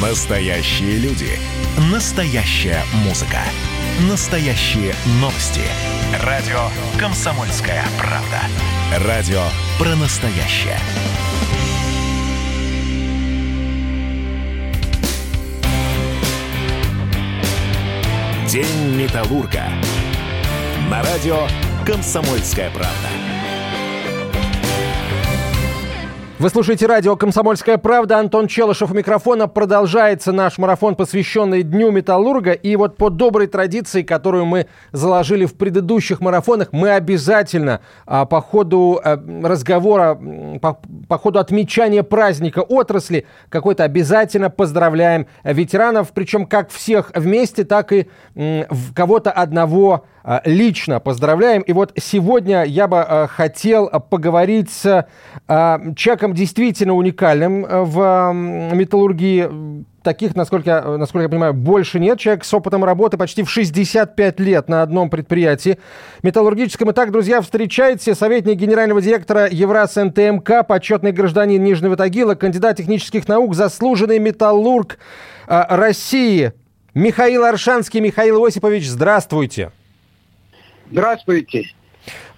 Настоящие люди. Настоящая музыка. Настоящие новости. Радио «Комсомольская правда». Радио про настоящее. День Металлурга. На радио «Комсомольская правда». Вы слушаете радио «Комсомольская правда». Антон Челышев у микрофона. Продолжается наш марафон, посвященный Дню Металлурга. И вот по доброй традиции, которую мы заложили в предыдущих марафонах, мы обязательно а, по ходу а, разговора, по, по ходу отмечания праздника отрасли, какой-то обязательно поздравляем ветеранов. Причем как всех вместе, так и м, кого-то одного лично поздравляем. И вот сегодня я бы а, хотел поговорить с а, человеком действительно уникальным в металлургии. Таких, насколько, насколько я понимаю, больше нет. Человек с опытом работы почти в 65 лет на одном предприятии металлургическом. Итак, друзья, встречайте советник генерального директора Евраз НТМК, почетный гражданин Нижнего Тагила, кандидат технических наук, заслуженный металлург России Михаил Аршанский. Михаил Осипович, здравствуйте. Здравствуйте.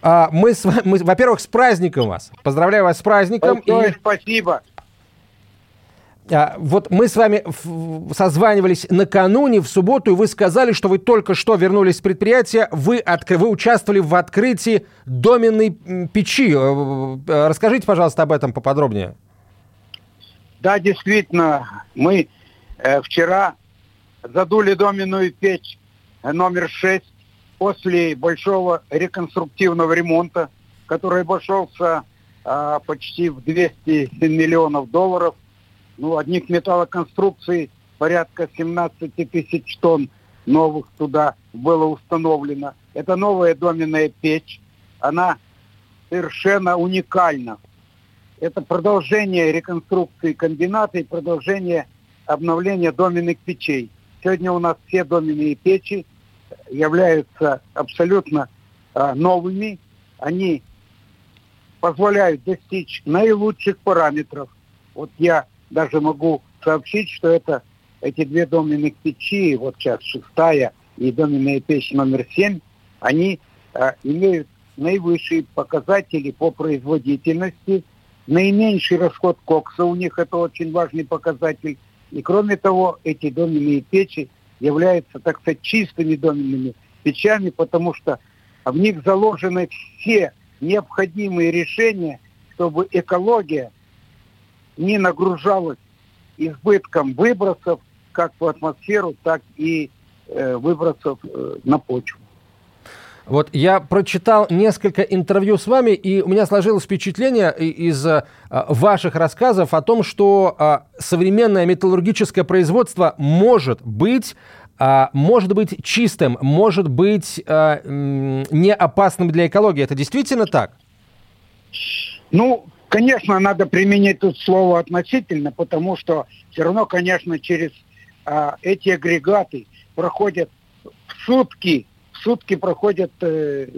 А, мы, с, мы, во-первых, с праздником вас. Поздравляю вас с праздником. Большое и... спасибо. А, вот мы с вами созванивались накануне, в субботу, и вы сказали, что вы только что вернулись с предприятия, вы, откры... вы участвовали в открытии доменной печи. Э, э, расскажите, пожалуйста, об этом поподробнее. Да, действительно, мы э, вчера задули доменную печь номер 6 после большого реконструктивного ремонта, который обошелся а, почти в 200 миллионов долларов, ну, одних металлоконструкций порядка 17 тысяч тонн новых туда было установлено. Это новая доменная печь, она совершенно уникальна. Это продолжение реконструкции комбината и продолжение обновления доменных печей. Сегодня у нас все доменные печи являются абсолютно а, новыми. Они позволяют достичь наилучших параметров. Вот я даже могу сообщить, что это эти две доменных печи, вот сейчас шестая и доменная печь номер семь, они а, имеют наивысшие показатели по производительности, наименьший расход кокса у них, это очень важный показатель. И кроме того, эти доменные печи являются, так сказать, чистыми доменными печами, потому что в них заложены все необходимые решения, чтобы экология не нагружалась избытком выбросов как в атмосферу, так и э, выбросов э, на почву. Вот я прочитал несколько интервью с вами, и у меня сложилось впечатление из а, ваших рассказов о том, что а, современное металлургическое производство может быть а, может быть чистым, может быть не опасным для экологии. Это действительно так? Ну, конечно, надо применить тут слово относительно, потому что все равно, конечно, через эти агрегаты проходят сутки сутки проходят э,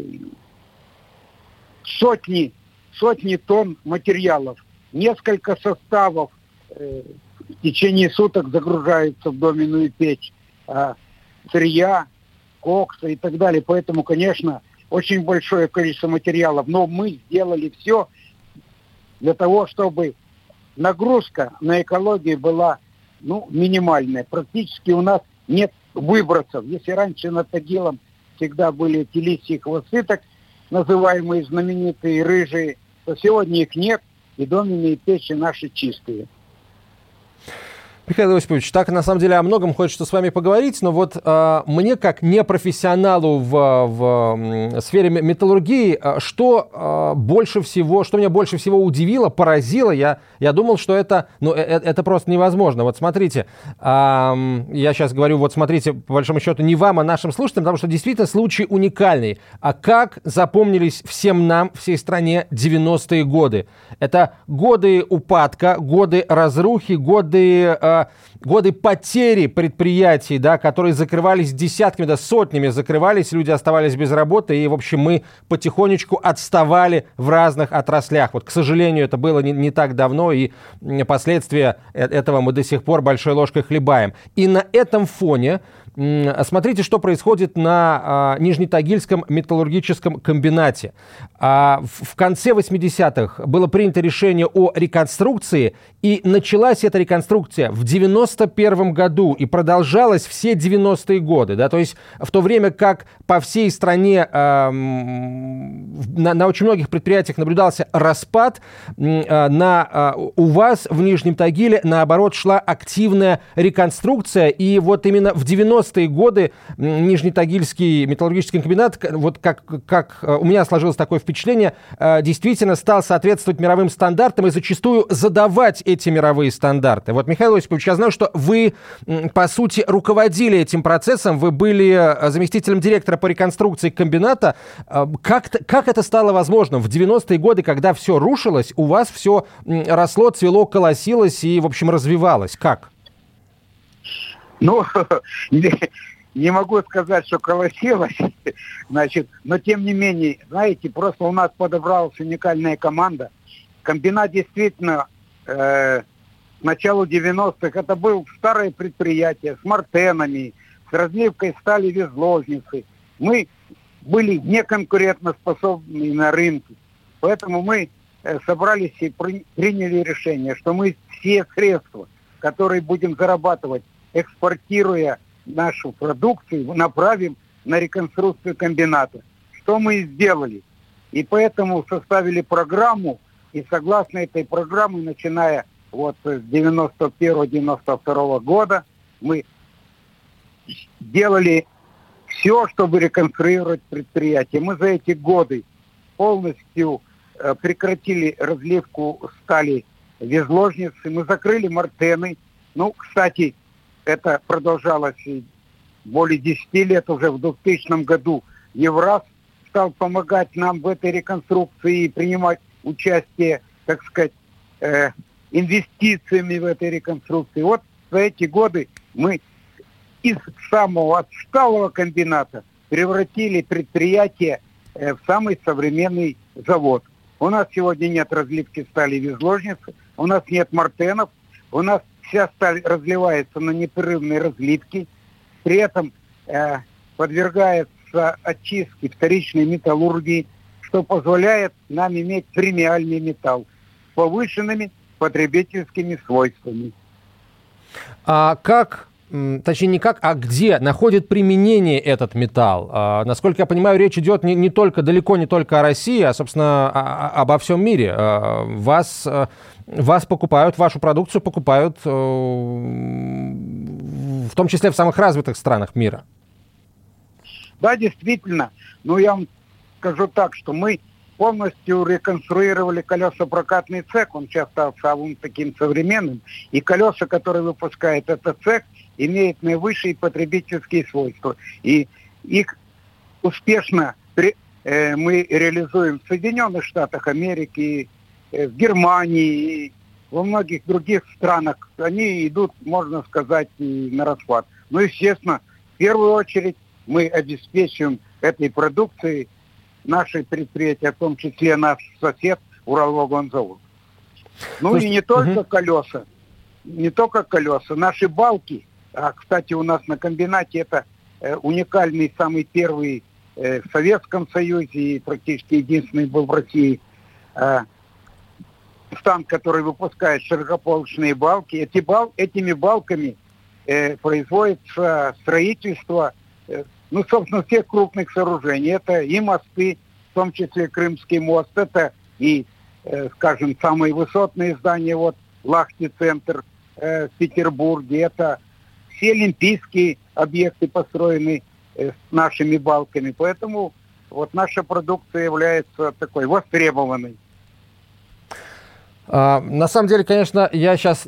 сотни, сотни тонн материалов. Несколько составов э, в течение суток загружаются в доменную печь. Э, сырья, кокса и так далее. Поэтому, конечно, очень большое количество материалов. Но мы сделали все для того, чтобы нагрузка на экологию была ну, минимальная. Практически у нас нет выбросов. Если раньше над Тагилом всегда были лисьи хвосты, так называемые знаменитые рыжие, то сегодня их нет, и доменные печи наши чистые. Михаил Осипович, так на самом деле о многом хочется с вами поговорить, но вот э, мне как непрофессионалу в, в сфере металлургии, э, что э, больше всего, что меня больше всего удивило, поразило, я, я думал, что это, ну, э, э это просто невозможно. Вот смотрите, э, я сейчас говорю, вот смотрите, по большому счету, не вам, а нашим слушателям, потому что действительно случай уникальный. А как запомнились всем нам, всей стране 90-е годы? Это годы упадка, годы разрухи, годы... Э, э, годы потери предприятий, да, которые закрывались десятками, да, сотнями закрывались, люди оставались без работы, и, в общем, мы потихонечку отставали в разных отраслях. Вот, к сожалению, это было не, не так давно, и последствия э, этого мы до сих пор большой ложкой хлебаем. И на этом фоне Смотрите, что происходит на а, Нижнетагильском металлургическом комбинате. А, в конце 80-х было принято решение о реконструкции, и началась эта реконструкция в 91 году и продолжалась все 90-е годы. Да? То есть в то время как по всей стране на, на очень многих предприятиях наблюдался распад, на, у вас в Нижнем Тагиле, наоборот, шла активная реконструкция. И вот именно в 90 90-е годы Нижнетагильский металлургический комбинат, вот как, как э, у меня сложилось такое впечатление, э, действительно стал соответствовать мировым стандартам и зачастую задавать эти мировые стандарты. Вот, Михаил Осипович, я знаю, что вы, по сути, руководили этим процессом, вы были э, заместителем директора по реконструкции комбината. Как, как это стало возможным? В 90-е годы, когда все рушилось, у вас все росло, цвело, колосилось и, в общем, развивалось. Как? Ну, не, не могу сказать, что колосилось, значит, но тем не менее, знаете, просто у нас подобралась уникальная команда. Комбинат действительно э, к началу 90-х это было старое предприятие с мартенами, с разливкой стали везложницы. Мы были неконкурентоспособны на рынке. Поэтому мы э, собрались и при, приняли решение, что мы все средства, которые будем зарабатывать экспортируя нашу продукцию, направим на реконструкцию комбината. Что мы и сделали. И поэтому составили программу, и согласно этой программе, начиная вот с 91-92 года, мы делали все, чтобы реконструировать предприятие. Мы за эти годы полностью э, прекратили разливку стали везложницы, мы закрыли мартены. Ну, кстати, это продолжалось более 10 лет, уже в 2000 году Евраз стал помогать нам в этой реконструкции и принимать участие, так сказать, э, инвестициями в этой реконструкции. Вот за эти годы мы из самого отсталого комбината превратили предприятие э, в самый современный завод. У нас сегодня нет разливки стали везложницы, у нас нет мартенов, у нас вся сталь разливается на непрерывной разливке, при этом э, подвергается очистке вторичной металлургии, что позволяет нам иметь премиальный металл с повышенными потребительскими свойствами. А как точнее не как, а где находит применение этот металл. А, насколько я понимаю, речь идет не, не только, далеко не только о России, а, собственно, о, обо всем мире. А, вас а, вас покупают, вашу продукцию покупают, э, в том числе в самых развитых странах мира. Да, действительно. Но я вам скажу так, что мы полностью реконструировали колесопрокатный цех. Он сейчас стал самым таким современным. И колеса, которые выпускает этот цех, имеют наивысшие потребительские свойства. И их успешно э, мы реализуем в Соединенных Штатах Америки, Э, в Германии, во многих других странах, они идут, можно сказать, на расхват. Ну, естественно, в первую очередь мы обеспечиваем этой продукцией наши предприятия, в том числе наш сосед Уралвагонзавод. Ну Слушайте, и не только угу. колеса, не только колеса, наши балки, а, кстати, у нас на комбинате это э, уникальный, самый первый э, в Советском Союзе и практически единственный был в России э, стан, который выпускает широкополочные балки. Эти бал, этими балками э, производится строительство, э, ну, собственно, всех крупных сооружений. Это и мосты, в том числе Крымский мост, это и, э, скажем, самые высотные здания, вот Лахти-центр э, в Петербурге, это все олимпийские объекты построены э, с нашими балками. Поэтому вот наша продукция является такой востребованной. А, на самом деле, конечно, я сейчас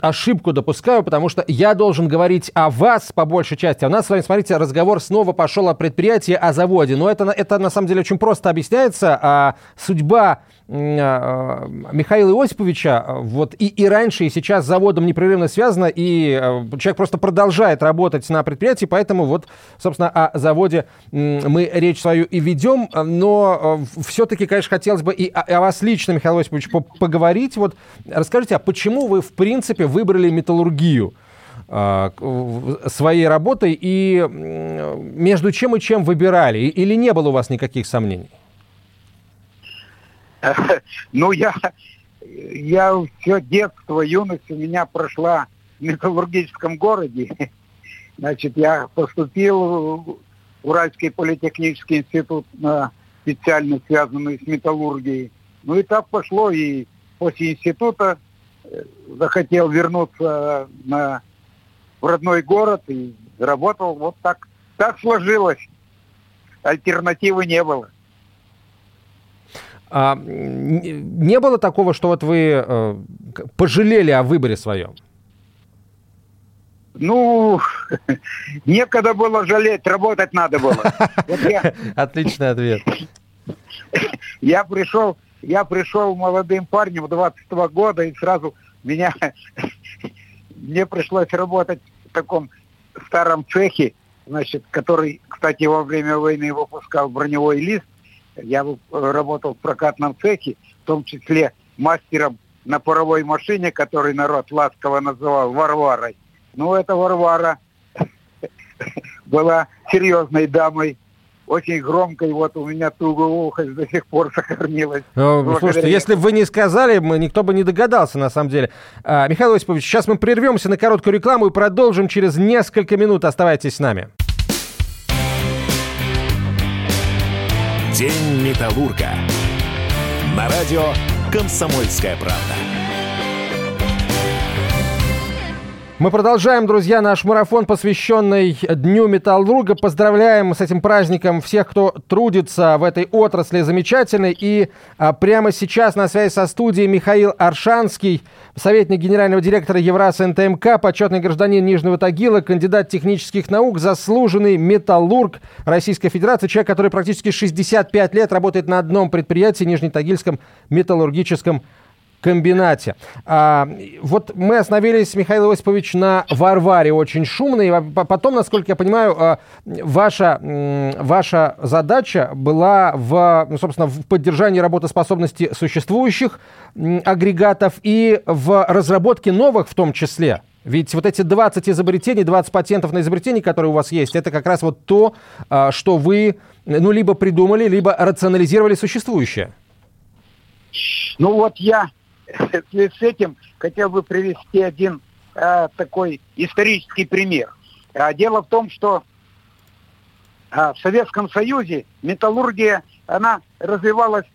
ошибку допускаю, потому что я должен говорить о вас по большей части. А у нас с вами, смотрите, разговор снова пошел о предприятии, о заводе. Но это, это на самом деле очень просто объясняется. А судьба Михаила Иосиповича вот и, и раньше, и сейчас с заводом непрерывно связано, и человек просто продолжает работать на предприятии, поэтому вот, собственно, о заводе мы речь свою и ведем, но все-таки, конечно, хотелось бы и о, о вас лично, Михаил Иосипович, поговорить. Вот расскажите, а почему вы, в принципе, выбрали металлургию? своей работой и между чем и чем выбирали? Или не было у вас никаких сомнений? Ну, я, я все детство, юность у меня прошла в металлургическом городе. Значит, я поступил в Уральский политехнический институт на специальность, связанную с металлургией. Ну и так пошло, и после института э, захотел вернуться на, в родной город и работал. Вот так, так сложилось. Альтернативы не было. А, не было такого, что вот вы э, пожалели о выборе своем? Ну, некогда было жалеть, работать надо было. Вот я, Отличный ответ. Я пришел, я пришел молодым парнем 22 года, и сразу меня, мне пришлось работать в таком старом цехе, значит, который, кстати, во время войны выпускал броневой лист, я работал в прокатном цехе, в том числе мастером на паровой машине, который народ ласково называл Варварой. Ну, эта Варвара была серьезной дамой, очень громкой, вот у меня туго ухо до сих пор сохранилось. Ну, слушайте, если бы вы не сказали, никто бы не догадался, на самом деле. А, Михаил Осипович, сейчас мы прервемся на короткую рекламу и продолжим через несколько минут. Оставайтесь с нами. День Металлурга. На радио «Комсомольская правда». Мы продолжаем, друзья, наш марафон, посвященный Дню Металлурга. Поздравляем с этим праздником всех, кто трудится в этой отрасли замечательной. И а, прямо сейчас на связи со студией Михаил Аршанский, советник генерального директора Евраз НТМК, почетный гражданин Нижнего Тагила, кандидат технических наук, заслуженный металлург Российской Федерации, человек, который практически 65 лет работает на одном предприятии, Нижнетагильском металлургическом комбинате. А, вот мы остановились, Михаил Осипович, на Варваре очень шумно. И потом, насколько я понимаю, а, ваша, ваша задача была в, ну, собственно, в поддержании работоспособности существующих агрегатов и в разработке новых в том числе. Ведь вот эти 20 изобретений, 20 патентов на изобретение, которые у вас есть, это как раз вот то, а, что вы ну, либо придумали, либо рационализировали существующее. Ну вот я в связи с этим хотел бы привести один э, такой исторический пример. А, дело в том, что а, в Советском Союзе металлургия, она развивалась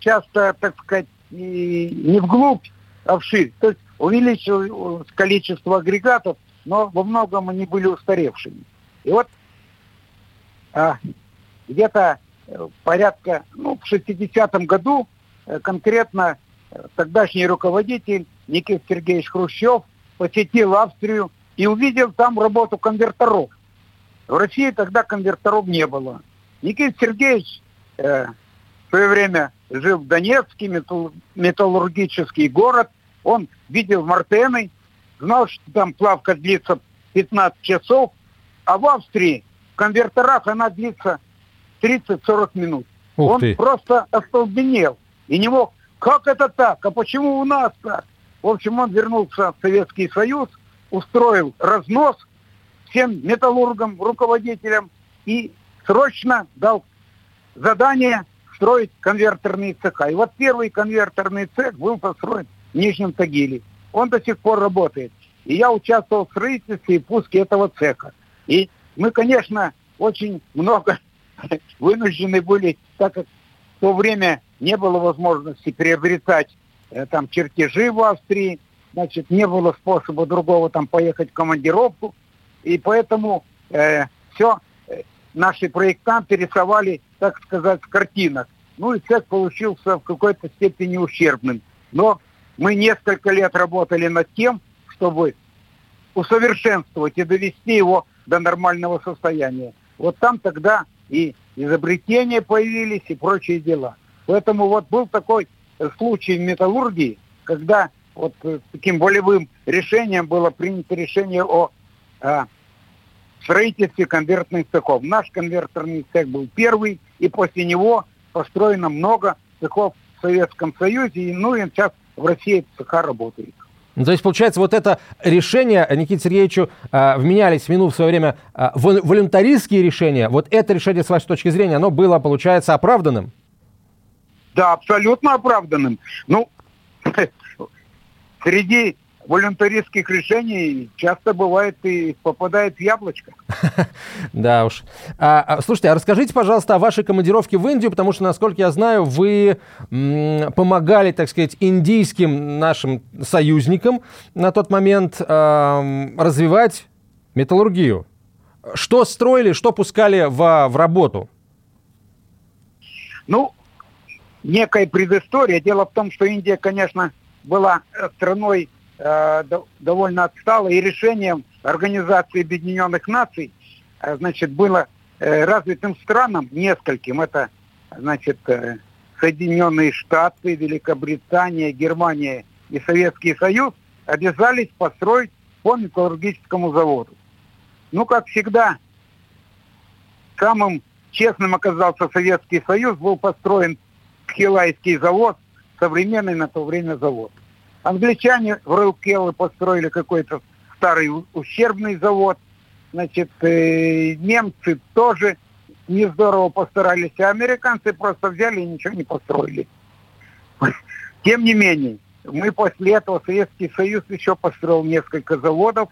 часто, так сказать, не, вглубь, а вширь. То есть увеличилось количество агрегатов, но во многом они были устаревшими. И вот а, где-то э, порядка, ну, в 60-м году э, конкретно тогдашний руководитель Никита Сергеевич Хрущев посетил Австрию и увидел там работу конверторов. В России тогда конверторов не было. Никита Сергеевич э, в свое время жил в Донецке, металл, металлургический город. Он видел Мартены, знал, что там плавка длится 15 часов, а в Австрии в конверторах она длится 30-40 минут. Ух он ты. просто остолбенел и не мог как это так? А почему у нас так? В общем, он вернулся в Советский Союз, устроил разнос всем металлургам, руководителям и срочно дал задание строить конвертерные цеха. И вот первый конвертерный цех был построен в Нижнем Тагиле. Он до сих пор работает. И я участвовал в строительстве и пуске этого цеха. И мы, конечно, очень много вынуждены были, так как в то время не было возможности приобретать э, там чертежи в Австрии, значит, не было способа другого там поехать в командировку, и поэтому э, все э, наши проектанты рисовали, так сказать, в картинах. Ну и цех получился в какой-то степени ущербным. Но мы несколько лет работали над тем, чтобы усовершенствовать и довести его до нормального состояния. Вот там тогда и изобретения появились, и прочие дела. Поэтому вот был такой случай в металлургии, когда вот таким волевым решением было принято решение о а, строительстве конвертных цехов. Наш конвертерный цех был первый, и после него построено много цехов в Советском Союзе, и, ну и сейчас в России цеха работают. Ну, то есть, получается, вот это решение Никите Сергеевичу э, вменялись в вину в свое время э, волюнтаристские решения. Вот это решение, с вашей точки зрения, оно было, получается, оправданным? Да, абсолютно оправданным. Ну, среди волюнтаристских решений часто бывает и попадает в яблочко. Да уж. А, а, слушайте, а расскажите, пожалуйста, о вашей командировке в Индию, потому что, насколько я знаю, вы помогали, так сказать, индийским нашим союзникам на тот момент э, развивать металлургию. Что строили, что пускали в, в работу? Ну, некая предыстория. Дело в том, что Индия, конечно, была страной Э, довольно отстала, и решением Организации Объединенных Наций, э, значит, было э, развитым странам, нескольким, это, значит, Соединенные Штаты, Великобритания, Германия и Советский Союз обязались построить по металлургическому заводу. Ну, как всегда, самым честным оказался Советский Союз, был построен Хилайский завод, современный на то время завод. Англичане в Рылкеллы построили какой-то старый ущербный завод. Значит, э, немцы тоже не здорово постарались, а американцы просто взяли и ничего не построили. Тем не менее, мы после этого Советский Союз еще построил несколько заводов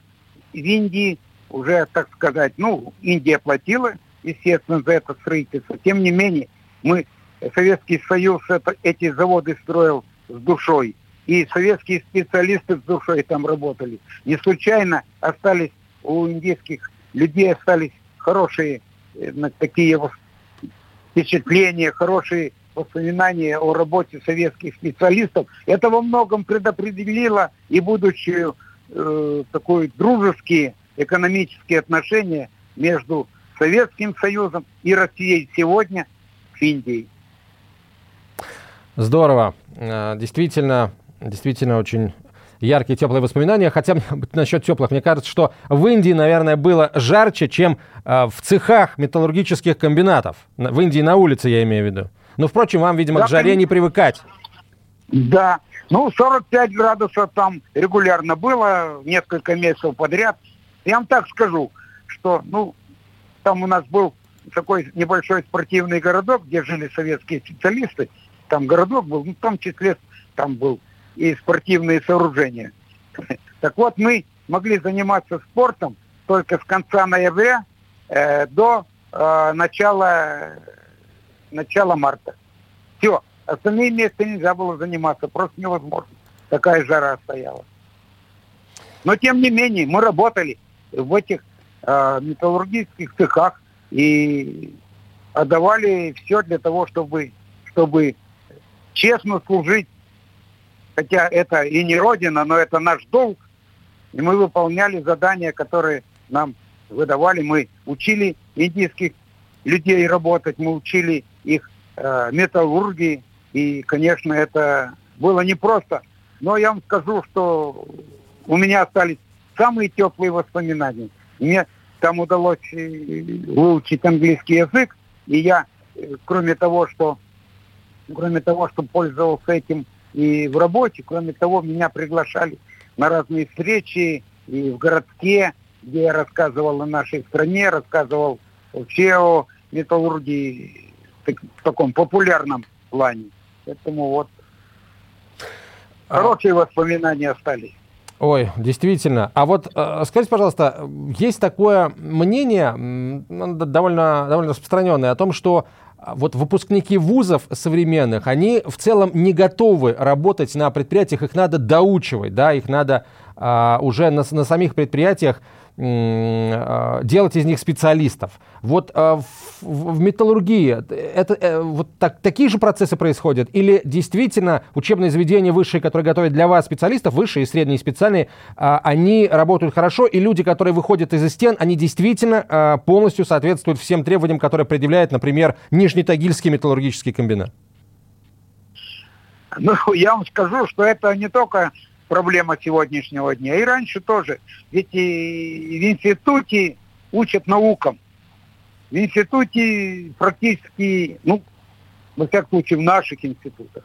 в Индии, уже, так сказать, ну, Индия платила, естественно, за это строительство. Тем не менее, мы, Советский Союз, это, эти заводы строил с душой и советские специалисты с душой там работали. Не случайно остались у индийских людей остались хорошие э, такие впечатления, хорошие воспоминания о работе советских специалистов. Это во многом предопределило и будущую э, такой дружеские экономические отношения между Советским Союзом и Россией сегодня с Индией. Здорово. Э, действительно, Действительно, очень яркие, теплые воспоминания. Хотя насчет теплых, мне кажется, что в Индии, наверное, было жарче, чем э, в цехах металлургических комбинатов. В Индии на улице, я имею в виду. Но, впрочем, вам, видимо, да, к жаре не привыкать. Да. Ну, 45 градусов там регулярно было, несколько месяцев подряд. Я вам так скажу, что, ну, там у нас был такой небольшой спортивный городок, где жили советские специалисты. Там городок был, ну, в том числе там был и спортивные сооружения. Так вот, мы могли заниматься спортом только с конца ноября э, до э, начала, начала марта. Все. Остальные месяцы нельзя было заниматься, просто невозможно. Такая жара стояла. Но тем не менее, мы работали в этих э, металлургических цехах и отдавали все для того, чтобы, чтобы честно служить хотя это и не родина, но это наш долг. И мы выполняли задания, которые нам выдавали. Мы учили индийских людей работать, мы учили их э, металлургии. И, конечно, это было непросто. Но я вам скажу, что у меня остались самые теплые воспоминания. Мне там удалось э, выучить английский язык, и я, э, кроме того, что кроме того, что пользовался этим и в работе. Кроме того, меня приглашали на разные встречи и в городке, где я рассказывал о нашей стране, рассказывал вообще о металлургии в таком популярном плане. Поэтому вот а хорошие воспоминания остались. Ой, действительно. А вот э, скажите, пожалуйста, есть такое мнение, довольно, довольно распространенное, о том, что вот выпускники вузов современных, они в целом не готовы работать на предприятиях, их надо доучивать, да, их надо а, уже на, на самих предприятиях а, делать из них специалистов. Вот а, в, металлургии это э, вот так, такие же процессы происходят? Или действительно учебные заведения высшие, которые готовят для вас специалистов, высшие и средние специальные, а, они работают хорошо, и люди, которые выходят из стен, они действительно полностью соответствуют всем требованиям, которые предъявляет, например, Нижнетагильский металлургический комбинат? Ну, я вам скажу, что это не только проблема сегодняшнего дня, и раньше тоже. Ведь и в институте учат наукам. В институте практически, ну, во всяком случае, в наших институтах.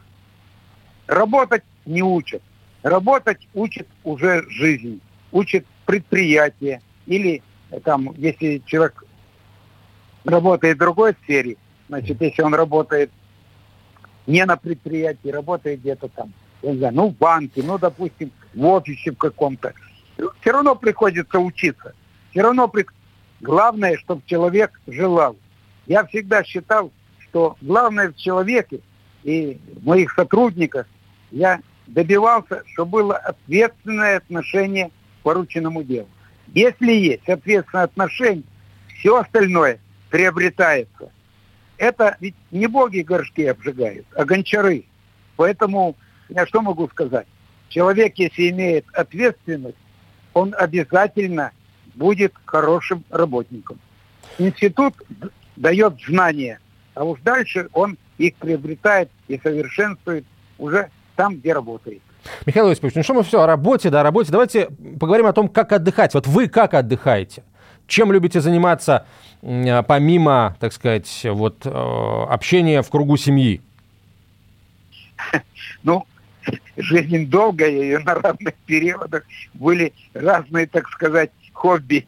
Работать не учат. Работать учит уже жизнь, учит предприятие. Или там, если человек работает в другой сфере, значит, если он работает не на предприятии, работает где-то там, я знаю, ну, в банке, ну, допустим, в офисе в каком-то, все равно приходится учиться. Все равно при... главное, чтобы человек желал. Я всегда считал, что главное в человеке и в моих сотрудниках я добивался, чтобы было ответственное отношение к порученному делу. Если есть ответственное отношение, все остальное приобретается. Это ведь не боги горшки обжигают, а гончары. Поэтому я что могу сказать? Человек, если имеет ответственность, он обязательно будет хорошим работником. Институт дает знания, а уж дальше он их приобретает и совершенствует уже там, где работает. Михаил Осипович, ну что мы все о работе, да, о работе. Давайте поговорим о том, как отдыхать. Вот вы как отдыхаете? Чем любите заниматься помимо, так сказать, вот э, общения в кругу семьи? Ну, жизнь долгая, и на разных периодах были разные, так сказать, хобби.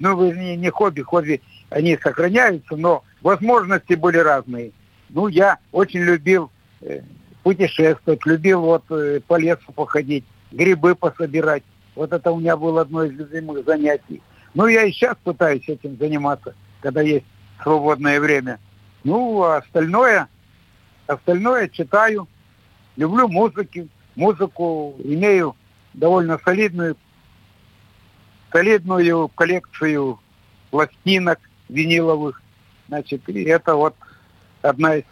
Ну, не, не хобби, хобби, они сохраняются, но возможности были разные. Ну, я очень любил э, путешествовать, любил вот э, по лесу походить, грибы пособирать. Вот это у меня было одно из любимых занятий. Ну, я и сейчас пытаюсь этим заниматься, когда есть свободное время. Ну, а остальное, остальное читаю, люблю музыки, музыку, имею довольно солидную, солидную коллекцию пластинок виниловых. Значит, и это вот одна из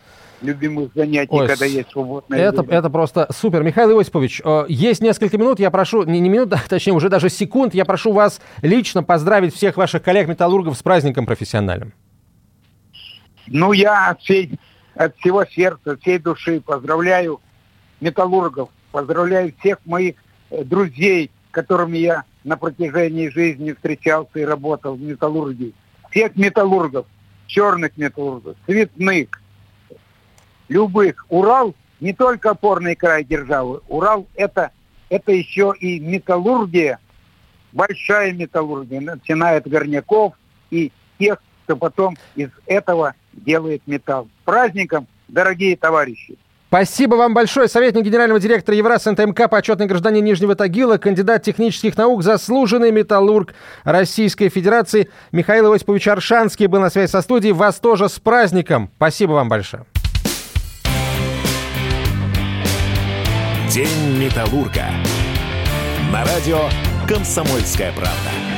любимых занятий, Ой, когда есть свободное это, время. Это просто супер. Михаил Иосифович, э, есть несколько минут, я прошу, не, не минут, а точнее уже даже секунд, я прошу вас лично поздравить всех ваших коллег-металлургов с праздником профессиональным. Ну, я от, всей, от всего сердца, всей души поздравляю металлургов, поздравляю всех моих э, друзей, которыми я на протяжении жизни встречался и работал в металлургии. Всех металлургов, черных металлургов, цветных, любых. Урал не только опорный край державы. Урал это, это еще и металлургия, большая металлургия, начиная от горняков и тех, кто потом из этого делает металл. С праздником, дорогие товарищи! Спасибо вам большое. Советник генерального директора Евраз НТМК, почетный гражданин Нижнего Тагила, кандидат технических наук, заслуженный металлург Российской Федерации Михаил Иосифович Аршанский был на связи со студией. Вас тоже с праздником. Спасибо вам большое. День Металлурга. На радио «Комсомольская правда».